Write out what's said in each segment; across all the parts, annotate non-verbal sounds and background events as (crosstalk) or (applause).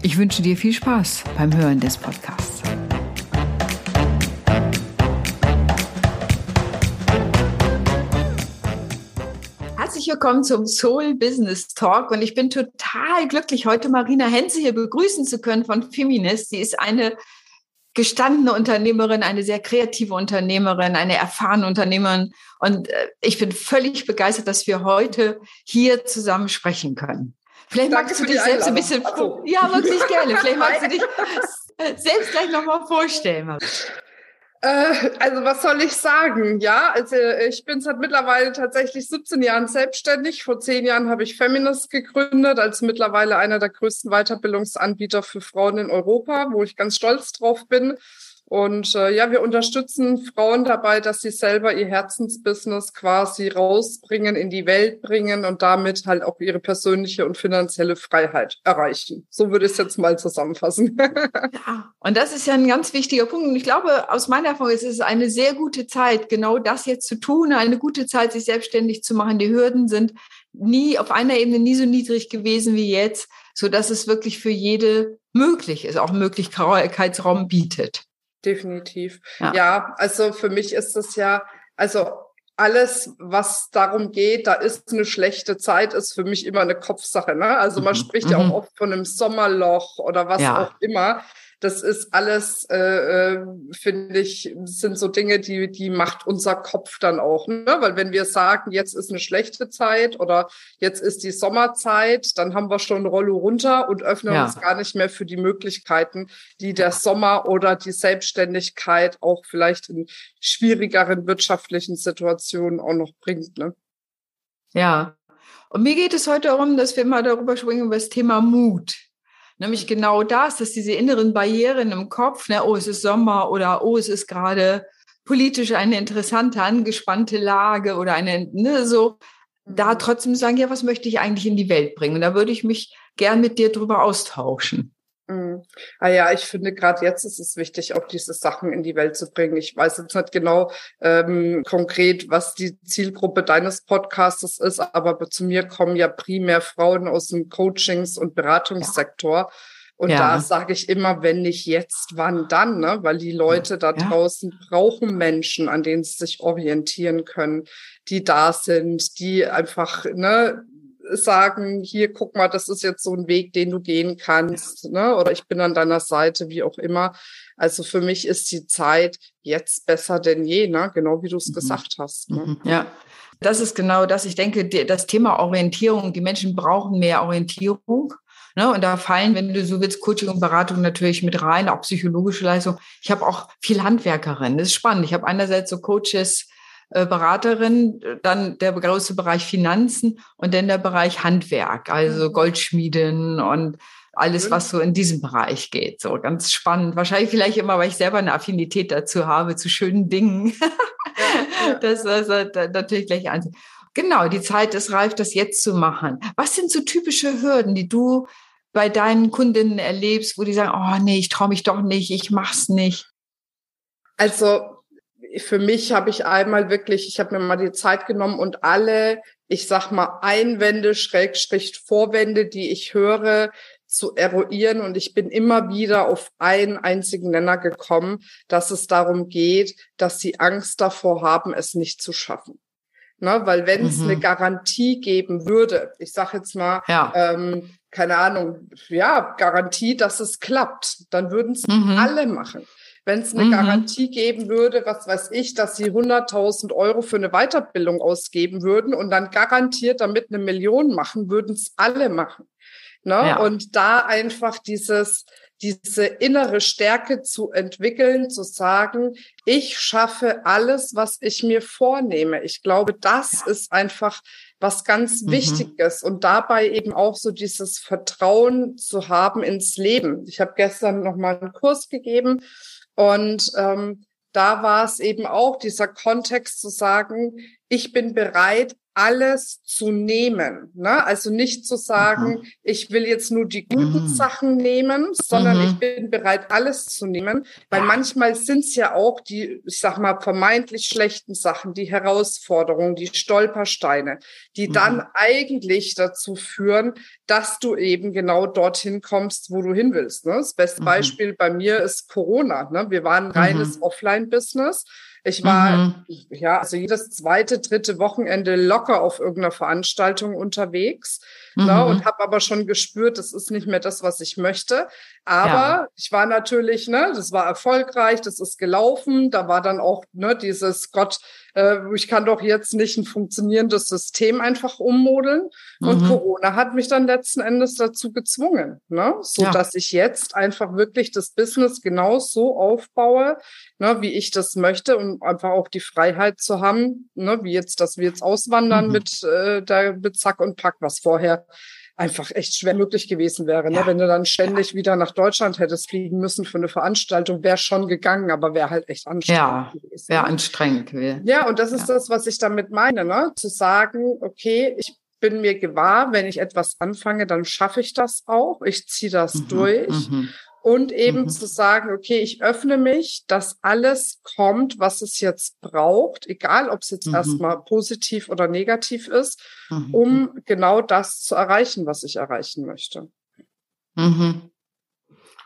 Ich wünsche dir viel Spaß beim Hören des Podcasts. Herzlich willkommen zum Soul Business Talk und ich bin total glücklich, heute Marina Henze hier begrüßen zu können von Feminist. Sie ist eine gestandene Unternehmerin, eine sehr kreative Unternehmerin, eine erfahrene Unternehmerin und äh, ich bin völlig begeistert, dass wir heute hier zusammen sprechen können. Vielleicht Danke magst du dich selbst ein bisschen, also. ja, wirklich gerne. Vielleicht magst du dich selbst gleich nochmal vorstellen. Äh, also was soll ich sagen? Ja, also ich bin seit mittlerweile tatsächlich 17 Jahren selbstständig. Vor zehn Jahren habe ich Feminist gegründet, als mittlerweile einer der größten Weiterbildungsanbieter für Frauen in Europa, wo ich ganz stolz drauf bin. Und äh, ja, wir unterstützen Frauen dabei, dass sie selber ihr Herzensbusiness quasi rausbringen, in die Welt bringen und damit halt auch ihre persönliche und finanzielle Freiheit erreichen. So würde ich es jetzt mal zusammenfassen. (laughs) ja, und das ist ja ein ganz wichtiger Punkt. Und ich glaube, aus meiner Erfahrung ist es eine sehr gute Zeit, genau das jetzt zu tun, eine gute Zeit, sich selbstständig zu machen. Die Hürden sind nie auf einer Ebene nie so niedrig gewesen wie jetzt, so dass es wirklich für jede möglich ist, auch Möglichkeitsraum bietet. Definitiv. Ja. ja, also für mich ist das ja, also alles, was darum geht, da ist eine schlechte Zeit, ist für mich immer eine Kopfsache. Ne? Also man mhm. spricht ja auch mhm. oft von einem Sommerloch oder was ja. auch immer. Das ist alles, äh, äh, finde ich, sind so Dinge, die, die macht unser Kopf dann auch. Ne? Weil wenn wir sagen, jetzt ist eine schlechte Zeit oder jetzt ist die Sommerzeit, dann haben wir schon Rollo runter und öffnen ja. uns gar nicht mehr für die Möglichkeiten, die der Sommer oder die Selbstständigkeit auch vielleicht in schwierigeren wirtschaftlichen Situationen auch noch bringt. Ne? Ja. Und mir geht es heute darum, dass wir mal darüber sprechen, über das Thema Mut. Nämlich genau das, dass diese inneren Barrieren im Kopf, ne, oh, es ist Sommer oder oh, es ist gerade politisch eine interessante, angespannte Lage oder eine, ne, so, da mhm. trotzdem sagen, ja, was möchte ich eigentlich in die Welt bringen? Und da würde ich mich gern mit dir drüber austauschen. Mhm. Ah ja, ich finde gerade jetzt ist es wichtig, auch diese Sachen in die Welt zu bringen. Ich weiß jetzt nicht genau ähm, konkret, was die Zielgruppe deines Podcasts ist, aber zu mir kommen ja primär Frauen aus dem Coachings- und Beratungssektor. Ja. Und ja. da sage ich immer, wenn nicht jetzt, wann dann, ne? Weil die Leute da ja. draußen brauchen Menschen, an denen sie sich orientieren können, die da sind, die einfach, ne, sagen, hier, guck mal, das ist jetzt so ein Weg, den du gehen kannst, ne? oder ich bin an deiner Seite, wie auch immer. Also für mich ist die Zeit jetzt besser denn je, ne? genau wie du es mhm. gesagt hast. Ne? Mhm. Ja, das ist genau das. Ich denke, das Thema Orientierung, die Menschen brauchen mehr Orientierung. Ne? Und da fallen, wenn du so willst, Coaching und Beratung natürlich mit rein, auch psychologische Leistung. Ich habe auch viel Handwerkerin. Das ist spannend. Ich habe einerseits so Coaches, Beraterin, dann der größte Bereich Finanzen und dann der Bereich Handwerk, also mhm. Goldschmieden und alles, was so in diesem Bereich geht. So ganz spannend. Wahrscheinlich vielleicht immer, weil ich selber eine Affinität dazu habe, zu schönen Dingen. Ja, ja. (laughs) Das ist natürlich gleich eins. Genau, die Zeit ist reif, das jetzt zu machen. Was sind so typische Hürden, die du bei deinen Kundinnen erlebst, wo die sagen, oh nee, ich traue mich doch nicht, ich mach's nicht? Also für mich habe ich einmal wirklich, ich habe mir mal die Zeit genommen und alle, ich sag mal, Einwände, Schrägstrich Vorwände, die ich höre, zu eruieren. Und ich bin immer wieder auf einen einzigen Nenner gekommen, dass es darum geht, dass sie Angst davor haben, es nicht zu schaffen. Ne, weil wenn es mhm. eine Garantie geben würde, ich sage jetzt mal, ja. ähm, keine Ahnung, ja, Garantie, dass es klappt, dann würden es mhm. alle machen. Wenn es eine mhm. Garantie geben würde, was weiß ich, dass sie 100.000 Euro für eine Weiterbildung ausgeben würden und dann garantiert damit eine Million machen, würden es alle machen. Ne? Ja. Und da einfach dieses, diese innere Stärke zu entwickeln, zu sagen, ich schaffe alles, was ich mir vornehme. Ich glaube, das ja. ist einfach was ganz mhm. wichtig ist und dabei eben auch so dieses Vertrauen zu haben ins Leben. Ich habe gestern noch mal einen Kurs gegeben und ähm, da war es eben auch dieser Kontext zu sagen, ich bin bereit, alles zu nehmen. Ne? Also nicht zu sagen, mhm. ich will jetzt nur die guten mhm. Sachen nehmen, sondern mhm. ich bin bereit, alles zu nehmen. Weil manchmal sind es ja auch die, ich sag mal, vermeintlich schlechten Sachen, die Herausforderungen, die Stolpersteine, die mhm. dann eigentlich dazu führen, dass du eben genau dorthin kommst, wo du hin willst. Ne? Das beste mhm. Beispiel bei mir ist Corona. Ne? Wir waren reines mhm. Offline-Business. Ich war mhm. ja also jedes zweite, dritte Wochenende locker auf irgendeiner Veranstaltung unterwegs ne, mhm. ne, und habe aber schon gespürt, das ist nicht mehr das, was ich möchte. Aber ja. ich war natürlich, ne, das war erfolgreich, das ist gelaufen. Da war dann auch ne, dieses Gott, ich kann doch jetzt nicht ein funktionierendes System einfach ummodeln. Mhm. Und Corona hat mich dann letzten Endes dazu gezwungen, ne, so ja. dass ich jetzt einfach wirklich das Business genau so aufbaue, ne, wie ich das möchte, um einfach auch die Freiheit zu haben, ne, wie jetzt, dass wir jetzt auswandern mhm. mit äh, der mit Zack und Pack, was vorher einfach echt schwer möglich gewesen wäre. Ne? Ja. Wenn du dann ständig wieder nach Deutschland hättest fliegen müssen für eine Veranstaltung, wäre schon gegangen, aber wäre halt echt anstrengend ja, gewesen. Wäre anstrengend. Ja, und das ist ja. das, was ich damit meine, ne? zu sagen, okay, ich bin mir gewahr, wenn ich etwas anfange, dann schaffe ich das auch. Ich ziehe das mhm, durch. Mhm und eben mhm. zu sagen, okay, ich öffne mich, dass alles kommt, was es jetzt braucht, egal ob es jetzt mhm. erstmal positiv oder negativ ist, mhm. um genau das zu erreichen, was ich erreichen möchte. Mhm.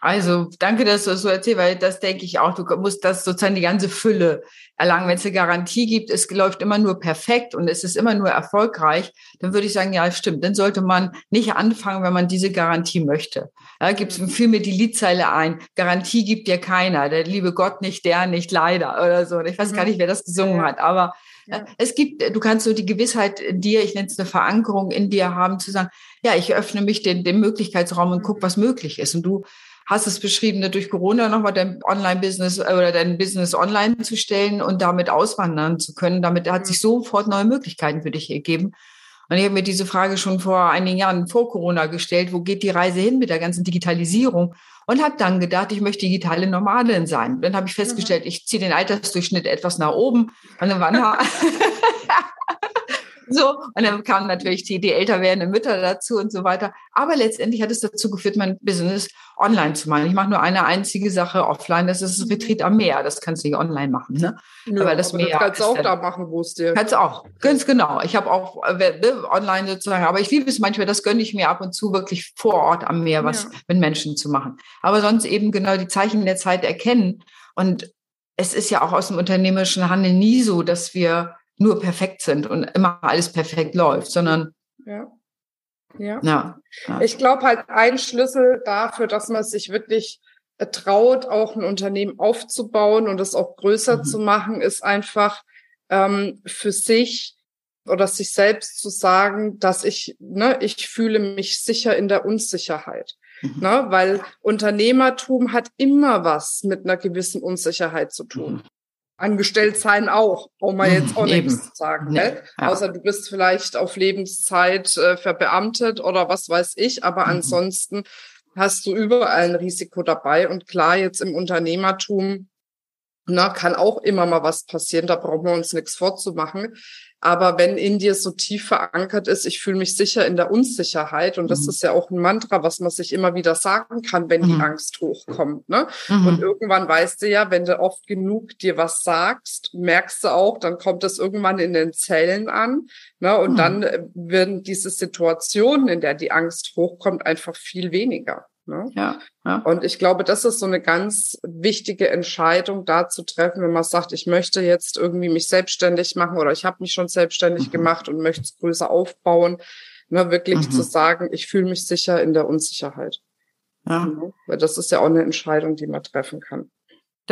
Also danke, dass du das so erzählst, weil das denke ich auch. Du musst das sozusagen die ganze Fülle erlangen. Wenn es eine Garantie gibt, es läuft immer nur perfekt und es ist immer nur erfolgreich, dann würde ich sagen, ja, stimmt. Dann sollte man nicht anfangen, wenn man diese Garantie möchte. Da gibt es viel mir die Liedzeile ein. Garantie gibt dir keiner. Der liebe Gott nicht, der nicht, leider oder so. Ich weiß gar mhm. nicht, wer das gesungen hat, aber ja. Äh, es gibt, du kannst so die Gewissheit in dir, ich nenne es eine Verankerung in dir haben, zu sagen, ja, ich öffne mich den, den Möglichkeitsraum und guck, was möglich ist. Und du hast es beschrieben, ne, durch Corona nochmal dein Online-Business äh, oder dein Business online zu stellen und damit auswandern zu können. Damit hat sich mhm. sofort neue Möglichkeiten für dich ergeben. Und ich habe mir diese Frage schon vor einigen Jahren vor Corona gestellt, wo geht die Reise hin mit der ganzen Digitalisierung? Und habe dann gedacht, ich möchte digitale Nomadin sein. Dann habe ich festgestellt, ich ziehe den Altersdurchschnitt etwas nach oben. Und dann waren (laughs) So, und dann kamen natürlich die, die älter werdenden Mütter dazu und so weiter. Aber letztendlich hat es dazu geführt, mein Business online zu machen. Ich mache nur eine einzige Sache offline, das ist das Retreat am Meer. Das kannst du nicht online machen, ne? Ja, aber das aber Meer. Kannst du auch da machen, wo es dir. Kannst du auch, ganz genau. Ich habe auch äh, ne, online sozusagen, aber ich liebe es manchmal, das gönne ich mir ab und zu wirklich vor Ort am Meer was ja. mit Menschen zu machen. Aber sonst eben genau die Zeichen der Zeit erkennen. Und es ist ja auch aus dem unternehmerischen Handeln nie so, dass wir nur perfekt sind und immer alles perfekt läuft, sondern ja. Ja. ja, ja. Ich glaube halt ein Schlüssel dafür, dass man sich wirklich traut, auch ein Unternehmen aufzubauen und es auch größer mhm. zu machen, ist einfach ähm, für sich oder sich selbst zu sagen, dass ich, ne, ich fühle mich sicher in der Unsicherheit. Mhm. Ne, weil Unternehmertum hat immer was mit einer gewissen Unsicherheit zu tun. Mhm angestellt sein auch, um mal jetzt auch (laughs) Eben. nichts zu sagen. Nee. Ne? Ja. Außer du bist vielleicht auf Lebenszeit äh, verbeamtet oder was weiß ich, aber mhm. ansonsten hast du überall ein Risiko dabei. Und klar, jetzt im Unternehmertum na, kann auch immer mal was passieren, da brauchen wir uns nichts vorzumachen. Aber wenn in dir so tief verankert ist, ich fühle mich sicher in der Unsicherheit, und das mhm. ist ja auch ein Mantra, was man sich immer wieder sagen kann, wenn mhm. die Angst hochkommt. Ne? Mhm. Und irgendwann weißt du ja, wenn du oft genug dir was sagst, merkst du auch, dann kommt das irgendwann in den Zellen an. Ne? Und dann mhm. äh, werden diese Situationen, in der die Angst hochkommt, einfach viel weniger. Ne? Ja, ja. Und ich glaube, das ist so eine ganz wichtige Entscheidung, da zu treffen, wenn man sagt, ich möchte jetzt irgendwie mich selbstständig machen oder ich habe mich schon selbstständig mhm. gemacht und möchte es größer aufbauen, ne, wirklich mhm. zu sagen, ich fühle mich sicher in der Unsicherheit. Ja. Ne? Weil das ist ja auch eine Entscheidung, die man treffen kann.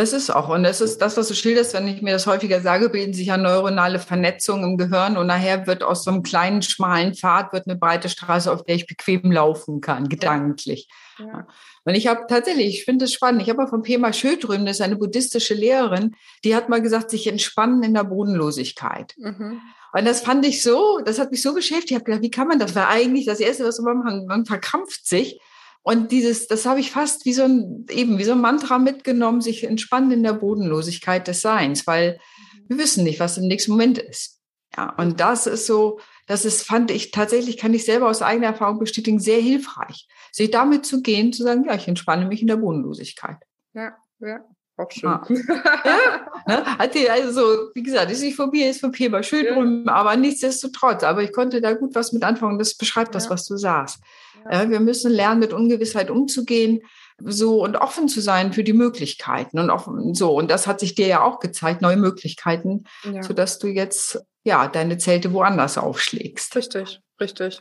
Das ist auch, und das ist das, was du schilderst, wenn ich mir das häufiger sage, bilden sich ja neuronale Vernetzungen im Gehirn und nachher wird aus so einem kleinen, schmalen Pfad wird eine breite Straße, auf der ich bequem laufen kann, gedanklich. Ja. Und ich habe tatsächlich, ich finde es spannend, ich habe mal von Pema Schödrüm, das ist eine buddhistische Lehrerin, die hat mal gesagt, sich entspannen in der Bodenlosigkeit. Mhm. Und das fand ich so, das hat mich so beschäftigt. Ich habe gedacht, wie kann man das? Weil eigentlich das Erste, was man macht, man verkrampft sich. Und dieses, das habe ich fast wie so ein, eben wie so ein Mantra mitgenommen, sich entspannen in der Bodenlosigkeit des Seins, weil wir wissen nicht, was im nächsten Moment ist. Ja, und das ist so, das ist, fand ich tatsächlich, kann ich selber aus eigener Erfahrung bestätigen, sehr hilfreich. Sich damit zu gehen, zu sagen, ja, ich entspanne mich in der Bodenlosigkeit. Ja, ja. Auch schön. Ah. (laughs) ja, ne? Hat die, also, wie gesagt, ist nicht von mir, ist von Peber schön ja. drüben, aber nichtsdestotrotz. Aber ich konnte da gut was mit anfangen. Das beschreibt das, was du sagst. Wir müssen lernen, mit Ungewissheit umzugehen, so und offen zu sein für die Möglichkeiten und offen, so. Und das hat sich dir ja auch gezeigt, neue Möglichkeiten, ja. sodass du jetzt, ja, deine Zelte woanders aufschlägst. Richtig, richtig.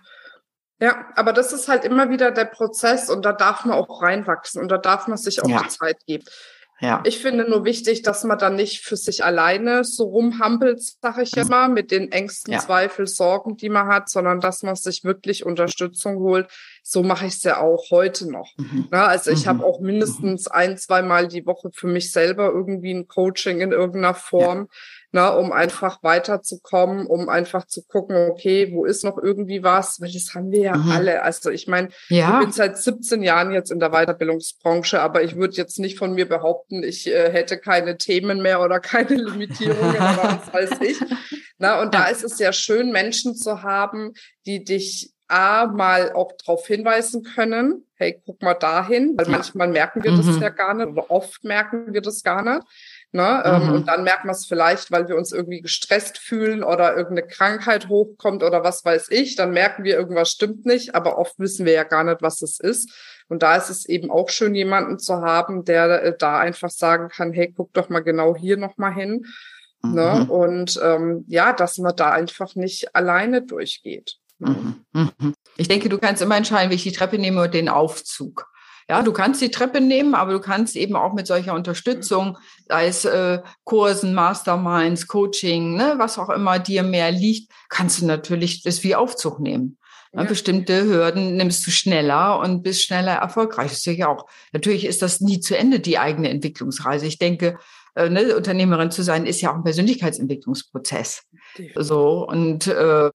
Ja, aber das ist halt immer wieder der Prozess und da darf man auch reinwachsen und da darf man sich auch ja. die Zeit geben. Ja. Ich finde nur wichtig, dass man dann nicht für sich alleine so rumhampelt, sag ich jetzt mal, mit den Ängsten, ja. Zweifel, Sorgen, die man hat, sondern dass man sich wirklich Unterstützung holt. So mache ich es ja auch heute noch. Mhm. Na, also ich mhm. habe auch mindestens ein, zwei Mal die Woche für mich selber irgendwie ein Coaching in irgendeiner Form. Ja ne, um einfach weiterzukommen, um einfach zu gucken, okay, wo ist noch irgendwie was, weil das haben wir ja mhm. alle. Also ich meine, ja. ich bin seit 17 Jahren jetzt in der Weiterbildungsbranche, aber ich würde jetzt nicht von mir behaupten, ich äh, hätte keine Themen mehr oder (laughs) keine Limitierungen oder was weiß ich. Na, und da ist es ja schön, Menschen zu haben, die dich A, mal auch darauf hinweisen können, hey, guck mal dahin, weil manchmal merken wir mhm. das ja gar nicht oder oft merken wir das gar nicht. Ne? Ähm, mhm. Und dann merkt man es vielleicht, weil wir uns irgendwie gestresst fühlen oder irgendeine Krankheit hochkommt oder was weiß ich. Dann merken wir, irgendwas stimmt nicht, aber oft wissen wir ja gar nicht, was es ist. Und da ist es eben auch schön, jemanden zu haben, der äh, da einfach sagen kann, hey, guck doch mal genau hier nochmal hin. Ne? Mhm. Ne? Und ähm, ja, dass man da einfach nicht alleine durchgeht. Ne? Mhm. Mhm. Ich denke, du kannst immer entscheiden, wie ich die Treppe nehme oder den Aufzug. Ja, du kannst die Treppe nehmen, aber du kannst eben auch mit solcher Unterstützung, sei es äh, Kursen, Masterminds, Coaching, ne, was auch immer dir mehr liegt, kannst du natürlich das wie Aufzug nehmen. Ja. Bestimmte Hürden nimmst du schneller und bist schneller erfolgreich. Das ist ja auch. Natürlich ist das nie zu Ende, die eigene Entwicklungsreise. Ich denke, äh, ne, Unternehmerin zu sein, ist ja auch ein Persönlichkeitsentwicklungsprozess. So und äh,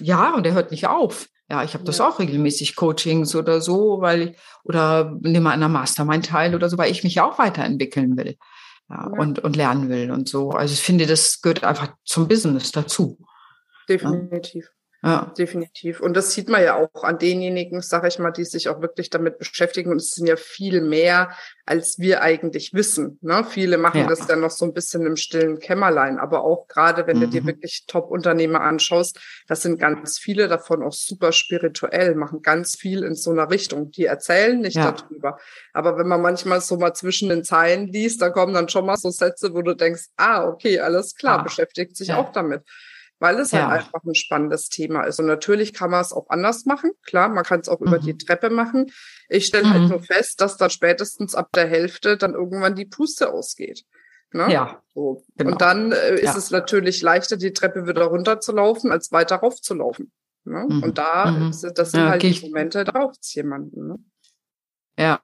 ja, und der hört nicht auf. Ja, ich habe das ja. auch regelmäßig Coachings oder so, weil ich, oder nehme an einer Mastermind teil oder so, weil ich mich ja auch weiterentwickeln will. Ja, ja. Und, und lernen will und so. Also ich finde, das gehört einfach zum Business dazu. Definitiv. Ja. Definitiv. Und das sieht man ja auch an denjenigen, sage ich mal, die sich auch wirklich damit beschäftigen. Und es sind ja viel mehr, als wir eigentlich wissen. Ne? Viele machen ja. das dann noch so ein bisschen im stillen Kämmerlein. Aber auch gerade, wenn mhm. du dir mhm. wirklich Top-Unternehmer anschaust, das sind ganz viele davon auch super spirituell, machen ganz viel in so einer Richtung. Die erzählen nicht ja. darüber. Aber wenn man manchmal so mal zwischen den Zeilen liest, da kommen dann schon mal so Sätze, wo du denkst, ah, okay, alles klar, ah. beschäftigt sich auch damit weil es halt ja. halt einfach ein spannendes Thema ist. Und natürlich kann man es auch anders machen. Klar, man kann es auch mhm. über die mhm. Treppe machen. Ich stelle halt mhm. halt nur fest, dass dann spätestens ab der Hälfte dann irgendwann die Puste ausgeht. Ne? Ja. So. Genau. Und dann äh, ist ja. es natürlich leichter, die Treppe wieder runterzulaufen, als weiter raufzulaufen. Ne? Mhm. Und da, mhm. ist, das sind ja, halt die Momente, da braucht es jemanden. Ne? Ja,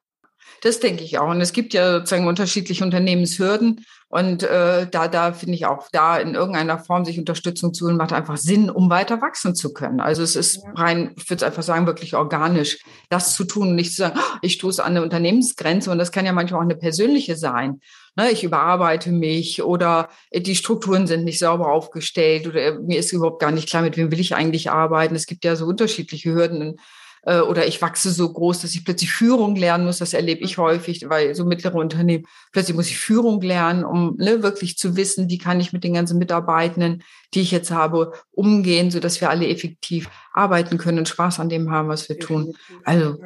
das denke ich auch. Und es gibt ja sozusagen unterschiedliche Unternehmenshürden. Und äh, da, da finde ich auch, da in irgendeiner Form sich Unterstützung zu holen, macht einfach Sinn, um weiter wachsen zu können. Also es ist rein, ich würde einfach sagen, wirklich organisch, das zu tun und nicht zu sagen, oh, ich stoße an eine Unternehmensgrenze. Und das kann ja manchmal auch eine persönliche sein. Ne, ich überarbeite mich oder die Strukturen sind nicht sauber aufgestellt oder mir ist überhaupt gar nicht klar, mit wem will ich eigentlich arbeiten. Es gibt ja so unterschiedliche Hürden äh, oder ich wachse so groß, dass ich plötzlich Führung lernen muss. Das erlebe ich häufig, weil so mittlere Unternehmen, plötzlich muss ich Führung lernen, um ne, wirklich zu wissen, wie kann ich mit den ganzen Mitarbeitenden, die ich jetzt habe, umgehen, so dass wir alle effektiv arbeiten können und Spaß an dem haben, was wir tun. Also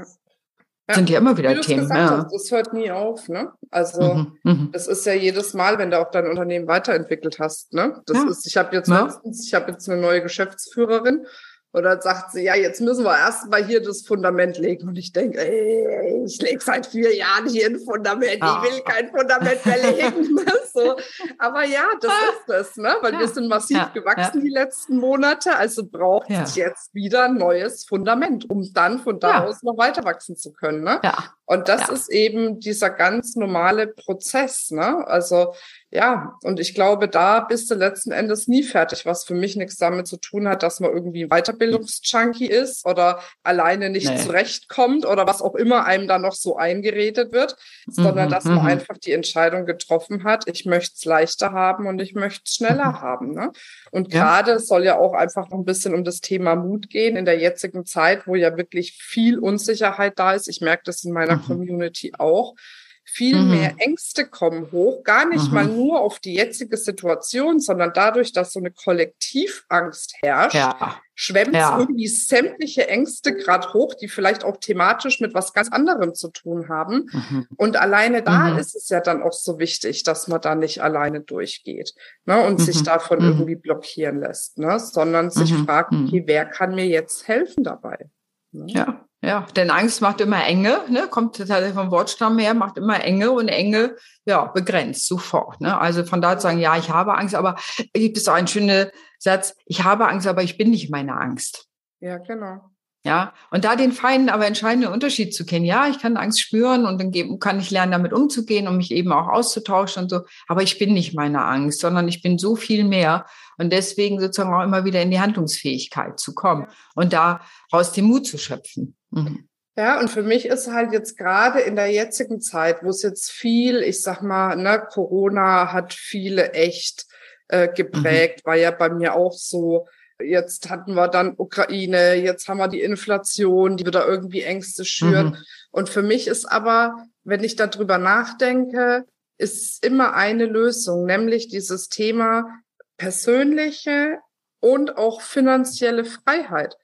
ja. sind ja immer wieder Themen. Ja. Hast, das hört nie auf, ne? Also mhm, mhm, das ist ja jedes Mal, wenn du auch dein Unternehmen weiterentwickelt hast, ne? Das ja. ist, ich habe jetzt letztens, ich habe jetzt eine neue Geschäftsführerin und dann sagt sie, ja, jetzt müssen wir erst mal hier das Fundament legen. Und ich denke, ey, ich lege seit vier Jahren hier ein Fundament. Ah. Ich will kein Fundament mehr legen. (laughs) (laughs) so. Aber ja, das ist es, ne? Weil ja. wir sind massiv ja. gewachsen ja. die letzten Monate. Also braucht es jetzt wieder ein neues Fundament, um dann von da aus noch weiter wachsen zu können. Ne? Und das ist eben dieser ganz normale Prozess. Ne? Also ja, und ich glaube, da bist du letzten Endes nie fertig, was für mich nichts damit zu tun hat, dass man irgendwie Weiterbildungsjunkie ist oder alleine nicht nee. zurechtkommt oder was auch immer einem da noch so eingeredet wird, sondern mhm, dass man mhm. einfach die Entscheidung getroffen hat, ich möchte es leichter haben und ich möchte es schneller mhm. haben. Ne? Und ja. gerade soll ja auch einfach noch ein bisschen um das Thema Mut gehen in der jetzigen Zeit, wo ja wirklich viel Unsicherheit da ist. Ich merke das in meiner mhm. Community auch viel mhm. mehr Ängste kommen hoch, gar nicht mhm. mal nur auf die jetzige Situation, sondern dadurch, dass so eine Kollektivangst herrscht, ja. schwemmt ja. irgendwie sämtliche Ängste gerade hoch, die vielleicht auch thematisch mit was ganz anderem zu tun haben. Mhm. Und alleine da mhm. ist es ja dann auch so wichtig, dass man da nicht alleine durchgeht ne, und sich mhm. davon mhm. irgendwie blockieren lässt, ne, sondern sich fragt, okay, wer kann mir jetzt helfen dabei? Ne? Ja. Ja, denn Angst macht immer Enge, ne? kommt tatsächlich vom Wortstamm her, macht immer Enge und Enge, ja, begrenzt sofort. Ne? Also von da zu sagen, ja, ich habe Angst, aber gibt es auch einen schönen Satz, ich habe Angst, aber ich bin nicht meine Angst. Ja, genau. Ja, und da den feinen, aber entscheidenden Unterschied zu kennen. Ja, ich kann Angst spüren und dann kann ich lernen, damit umzugehen und mich eben auch auszutauschen und so. Aber ich bin nicht meine Angst, sondern ich bin so viel mehr. Und deswegen sozusagen auch immer wieder in die Handlungsfähigkeit zu kommen und daraus den Mut zu schöpfen. Mhm. Ja, und für mich ist halt jetzt gerade in der jetzigen Zeit, wo es jetzt viel, ich sag mal, ne, Corona hat viele echt äh, geprägt, mhm. war ja bei mir auch so, Jetzt hatten wir dann Ukraine, jetzt haben wir die Inflation, die wieder irgendwie Ängste schürt. Mhm. Und für mich ist aber, wenn ich darüber nachdenke, ist immer eine Lösung, nämlich dieses Thema persönliche und auch finanzielle Freiheit.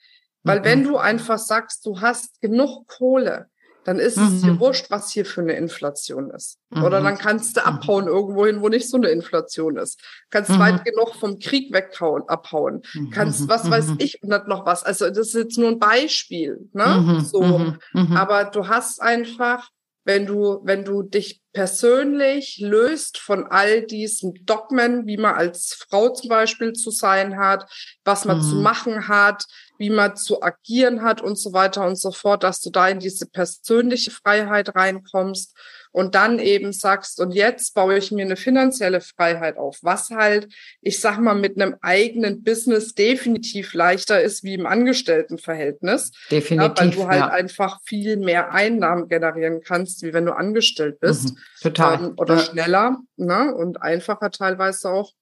Weil mhm. wenn du einfach sagst, du hast genug Kohle, dann ist mhm. es dir mhm. wurscht, was hier für eine Inflation ist. Mhm. Oder dann kannst du mhm. abhauen irgendwo hin, wo nicht so eine Inflation ist. Kannst mhm. weit genug vom Krieg weghauen, abhauen. Kannst, was weiß ich, nicht noch was. Also das ist jetzt nur ein Beispiel, ne? So. Aber du hast einfach wenn du, wenn du dich persönlich löst von all diesen Dogmen, wie man als Frau zum Beispiel zu sein hat, was man mhm. zu machen hat, wie man zu agieren hat und so weiter und so fort, dass du da in diese persönliche Freiheit reinkommst und dann eben sagst, und jetzt baue ich mir eine finanzielle Freiheit auf, was halt, ich sag mal, mit einem eigenen Business definitiv leichter ist wie im Angestelltenverhältnis. Definitiv. Ja, weil du halt ja. einfach viel mehr Einnahmen generieren kannst, wie wenn du angestellt bist. Mhm, total. Ähm, oder ja. schneller ne? und einfacher teilweise auch.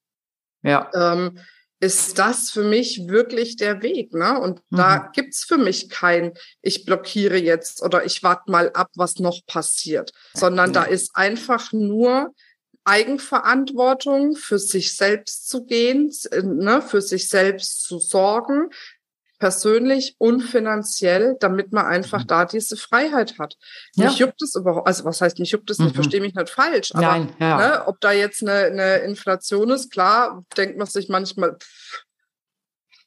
Ja. Ähm, ist das für mich wirklich der Weg. Ne? Und mhm. da gibt's für mich kein, ich blockiere jetzt oder ich warte mal ab, was noch passiert, sondern ja. da ist einfach nur Eigenverantwortung für sich selbst zu gehen, ne, für sich selbst zu sorgen, persönlich und finanziell, damit man einfach mhm. da diese Freiheit hat. Ja. Mich juckt es überhaupt, also was heißt mich juckt es nicht, mhm. verstehe mich nicht falsch, aber Nein, ja. ne, ob da jetzt eine, eine Inflation ist, klar, denkt man sich manchmal pff,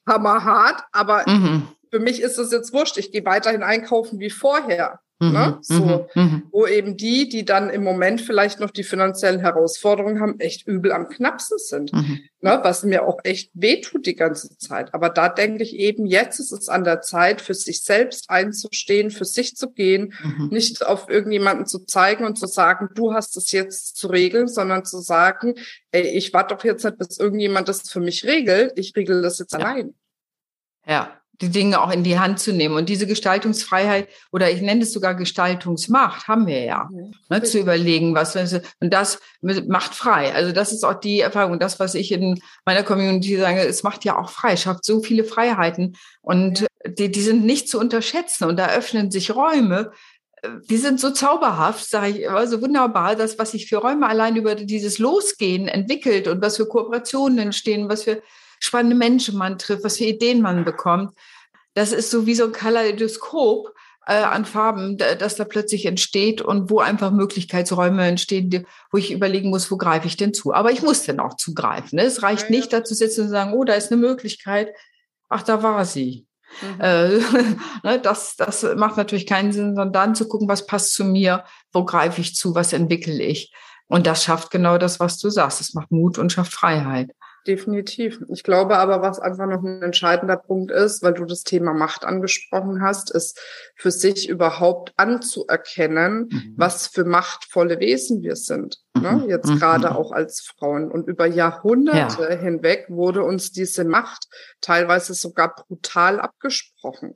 hammerhart, aber mhm. für mich ist es jetzt wurscht, ich gehe weiterhin einkaufen wie vorher. Ne? Mhm, so, mhm, mhm. wo eben die, die dann im Moment vielleicht noch die finanziellen Herausforderungen haben, echt übel am knappsten sind. Mhm. Ne? Was mir auch echt wehtut die ganze Zeit. Aber da denke ich eben, jetzt ist es an der Zeit, für sich selbst einzustehen, für sich zu gehen, mhm. nicht auf irgendjemanden zu zeigen und zu sagen, du hast es jetzt zu regeln, sondern zu sagen, ey, ich warte doch jetzt nicht, bis irgendjemand das für mich regelt, ich regel das jetzt ja. allein. Ja, die Dinge auch in die Hand zu nehmen. Und diese Gestaltungsfreiheit oder ich nenne es sogar Gestaltungsmacht haben wir ja, mhm. ne, zu überlegen, was und das macht frei. Also das ist auch die Erfahrung, das, was ich in meiner Community sage, es macht ja auch frei, schafft so viele Freiheiten und ja. die, die sind nicht zu unterschätzen und da öffnen sich Räume, die sind so zauberhaft, sage ich immer, so wunderbar, das, was sich für Räume allein über dieses Losgehen entwickelt und was für Kooperationen entstehen, was für spannende Menschen man trifft, was für Ideen man bekommt. Das ist so wie so ein Kaleidoskop äh, an Farben, das da plötzlich entsteht und wo einfach Möglichkeitsräume entstehen, wo ich überlegen muss, wo greife ich denn zu? Aber ich muss denn auch zugreifen. Ne? Es reicht ja, nicht, dazu sitzen und sagen, oh, da ist eine Möglichkeit. Ach, da war sie. Mhm. Äh, (laughs) ne, das, das macht natürlich keinen Sinn, sondern dann zu gucken, was passt zu mir, wo greife ich zu, was entwickle ich. Und das schafft genau das, was du sagst. Es macht Mut und schafft Freiheit. Definitiv. Ich glaube aber, was einfach noch ein entscheidender Punkt ist, weil du das Thema Macht angesprochen hast, ist für sich überhaupt anzuerkennen, mhm. was für machtvolle Wesen wir sind. Ne? Mhm. Jetzt mhm. gerade auch als Frauen. Und über Jahrhunderte ja. hinweg wurde uns diese Macht teilweise sogar brutal abgesprochen.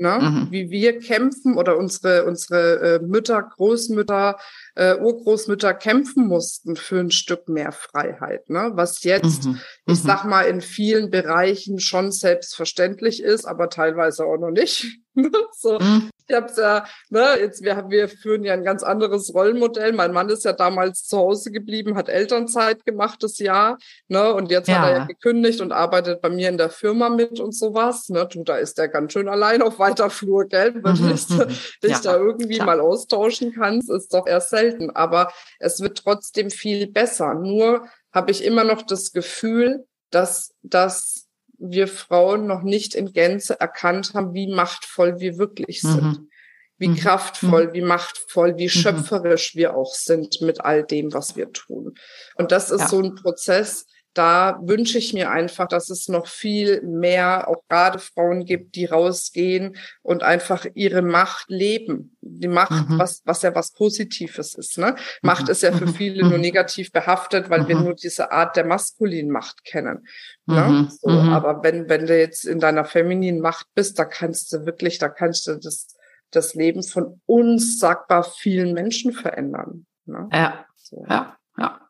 Ne? Mhm. wie wir kämpfen oder unsere, unsere äh, Mütter, Großmütter, äh, Urgroßmütter kämpfen mussten für ein Stück mehr Freiheit, ne? was jetzt, mhm. ich mhm. sag mal, in vielen Bereichen schon selbstverständlich ist, aber teilweise auch noch nicht. (laughs) so, mhm. Ich hab's ja, ne, jetzt wir wir führen ja ein ganz anderes Rollenmodell. Mein Mann ist ja damals zu Hause geblieben, hat Elternzeit gemacht das Jahr, ne, und jetzt ja. hat er ja gekündigt und arbeitet bei mir in der Firma mit und sowas, ne. Du, da ist er ganz schön allein auf weiter Flur, gell, wenn mhm. dich, mhm. (laughs) dich ja. da irgendwie Klar. mal austauschen kannst, ist doch eher selten. Aber es wird trotzdem viel besser. Nur habe ich immer noch das Gefühl, dass, dass wir Frauen noch nicht in Gänze erkannt haben, wie machtvoll wir wirklich sind. Mhm. Wie mhm. kraftvoll, mhm. wie machtvoll, wie mhm. schöpferisch wir auch sind mit all dem, was wir tun. Und das ist ja. so ein Prozess, da wünsche ich mir einfach, dass es noch viel mehr auch gerade Frauen gibt, die rausgehen und einfach ihre Macht leben. Die Macht, mhm. was, was ja was Positives ist. Ne? Macht mhm. ist ja für mhm. viele nur negativ behaftet, weil wir mhm. nur diese Art der maskulinen Macht kennen. Ne? Mhm. So, aber wenn, wenn du jetzt in deiner femininen Macht bist, da kannst du wirklich, da kannst du das, das Leben von unsagbar vielen Menschen verändern. Ne? Ja. So. Ja, ja.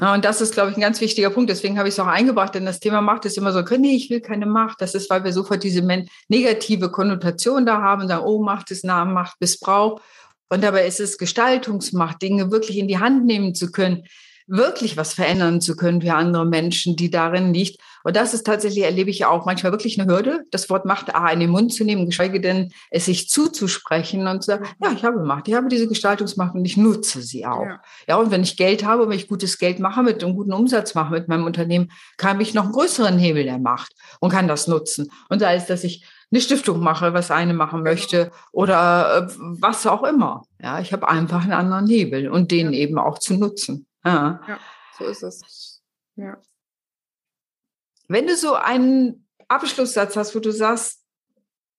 Ja. Und das ist, glaube ich, ein ganz wichtiger Punkt. Deswegen habe ich es auch eingebracht, denn das Thema Macht ist immer so, nee, ich will keine Macht. Das ist, weil wir sofort diese negative Konnotation da haben und sagen, oh, Macht ist nah, Macht, Missbrauch. Und dabei ist es Gestaltungsmacht, Dinge wirklich in die Hand nehmen zu können, wirklich was verändern zu können für andere Menschen, die darin liegt. Und das ist tatsächlich, erlebe ich ja auch manchmal wirklich eine Hürde, das Wort Macht A in den Mund zu nehmen, geschweige denn es sich zuzusprechen und zu sagen, ja, ich habe Macht, ich habe diese Gestaltungsmacht und ich nutze sie auch. Ja, ja und wenn ich Geld habe, wenn ich gutes Geld mache, mit einem guten Umsatz mache mit meinem Unternehmen, kann ich noch einen größeren Hebel der Macht und kann das nutzen. Und sei es, dass ich eine Stiftung mache, was eine machen genau. möchte oder äh, was auch immer. Ja, ich habe einfach einen anderen Hebel und den ja. eben auch zu nutzen. Ja. ja, so ist es. Ja. Wenn du so einen Abschlusssatz hast, wo du sagst,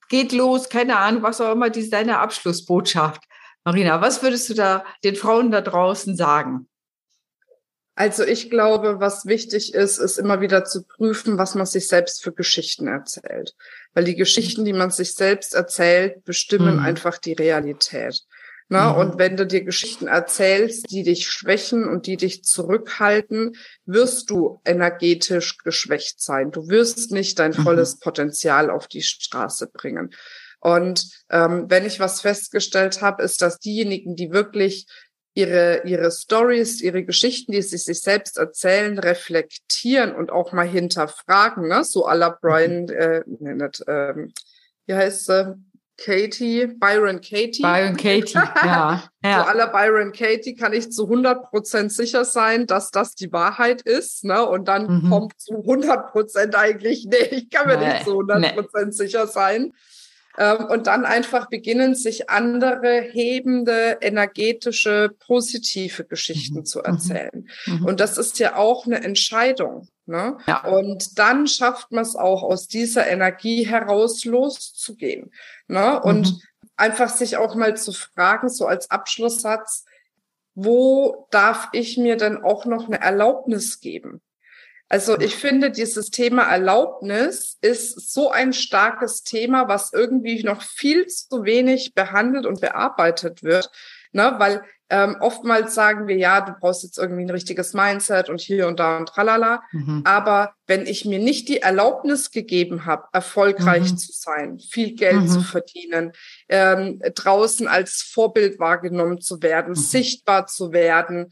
geht los, keine Ahnung, was auch immer, die ist deine Abschlussbotschaft. Marina, was würdest du da den Frauen da draußen sagen? Also ich glaube, was wichtig ist, ist immer wieder zu prüfen, was man sich selbst für Geschichten erzählt. Weil die Geschichten, die man sich selbst erzählt, bestimmen mhm. einfach die Realität. Ne? Mhm. Und wenn du dir Geschichten erzählst, die dich schwächen und die dich zurückhalten, wirst du energetisch geschwächt sein. Du wirst nicht dein mhm. volles mhm. Potenzial auf die Straße bringen. Und ähm, wenn ich was festgestellt habe, ist, dass diejenigen, die wirklich ihre, ihre Stories, ihre Geschichten, die sie sich selbst erzählen, reflektieren und auch mal hinterfragen, ne? so à la Brian, mhm. äh, nee, nicht, ähm, wie heißt sie? Katie, Byron Katie. Byron Katie, ja. (laughs) ja. Zu aller Byron Katie kann ich zu 100 Prozent sicher sein, dass das die Wahrheit ist. Ne? Und dann mhm. kommt zu 100 Prozent eigentlich, nee, ich kann mir nee, nicht zu 100 Prozent nee. sicher sein. Ähm, und dann einfach beginnen, sich andere hebende, energetische, positive Geschichten mhm. zu mhm. erzählen. Mhm. Und das ist ja auch eine Entscheidung. Ne? Ja. Und dann schafft man es auch, aus dieser Energie heraus loszugehen. Ne? Und mhm. einfach sich auch mal zu fragen, so als Abschlusssatz, wo darf ich mir denn auch noch eine Erlaubnis geben? Also ich finde, dieses Thema Erlaubnis ist so ein starkes Thema, was irgendwie noch viel zu wenig behandelt und bearbeitet wird. Ne? Weil ähm, oftmals sagen wir, ja, du brauchst jetzt irgendwie ein richtiges Mindset und hier und da und tralala. Mhm. Aber wenn ich mir nicht die Erlaubnis gegeben habe, erfolgreich mhm. zu sein, viel Geld mhm. zu verdienen, ähm, draußen als Vorbild wahrgenommen zu werden, mhm. sichtbar zu werden,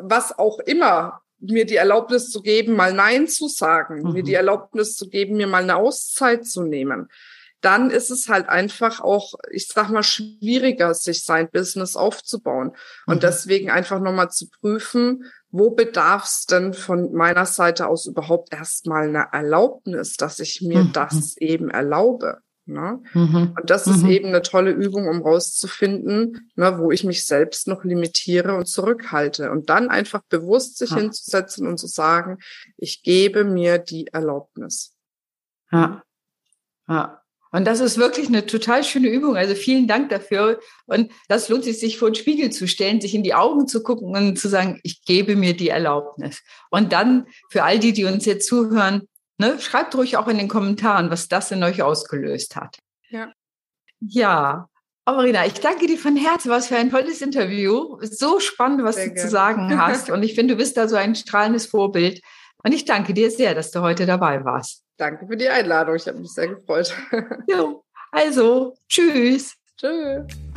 was auch immer, mir die Erlaubnis zu geben, mal Nein zu sagen, mir die mhm. Erlaubnis zu geben, mir mal eine Auszeit zu nehmen dann ist es halt einfach auch, ich sag mal, schwieriger, sich sein Business aufzubauen. Und mhm. deswegen einfach nochmal zu prüfen, wo bedarf es denn von meiner Seite aus überhaupt erstmal eine Erlaubnis, dass ich mir mhm. das eben erlaube. Ne? Mhm. Und das ist mhm. eben eine tolle Übung, um rauszufinden, ne, wo ich mich selbst noch limitiere und zurückhalte. Und dann einfach bewusst sich ja. hinzusetzen und zu sagen, ich gebe mir die Erlaubnis. Ja. Ja. Und das ist wirklich eine total schöne Übung. Also vielen Dank dafür. Und das lohnt sich, sich vor den Spiegel zu stellen, sich in die Augen zu gucken und zu sagen, ich gebe mir die Erlaubnis. Und dann für all die, die uns jetzt zuhören, ne, schreibt ruhig auch in den Kommentaren, was das in euch ausgelöst hat. Ja. Ja. Marina, ich danke dir von Herzen. Was für ein tolles Interview. So spannend, was sehr du gerne. zu sagen (laughs) hast. Und ich finde, du bist da so ein strahlendes Vorbild. Und ich danke dir sehr, dass du heute dabei warst. Danke für die Einladung. Ich habe mich sehr gefreut. Jo, also, tschüss. Tschüss.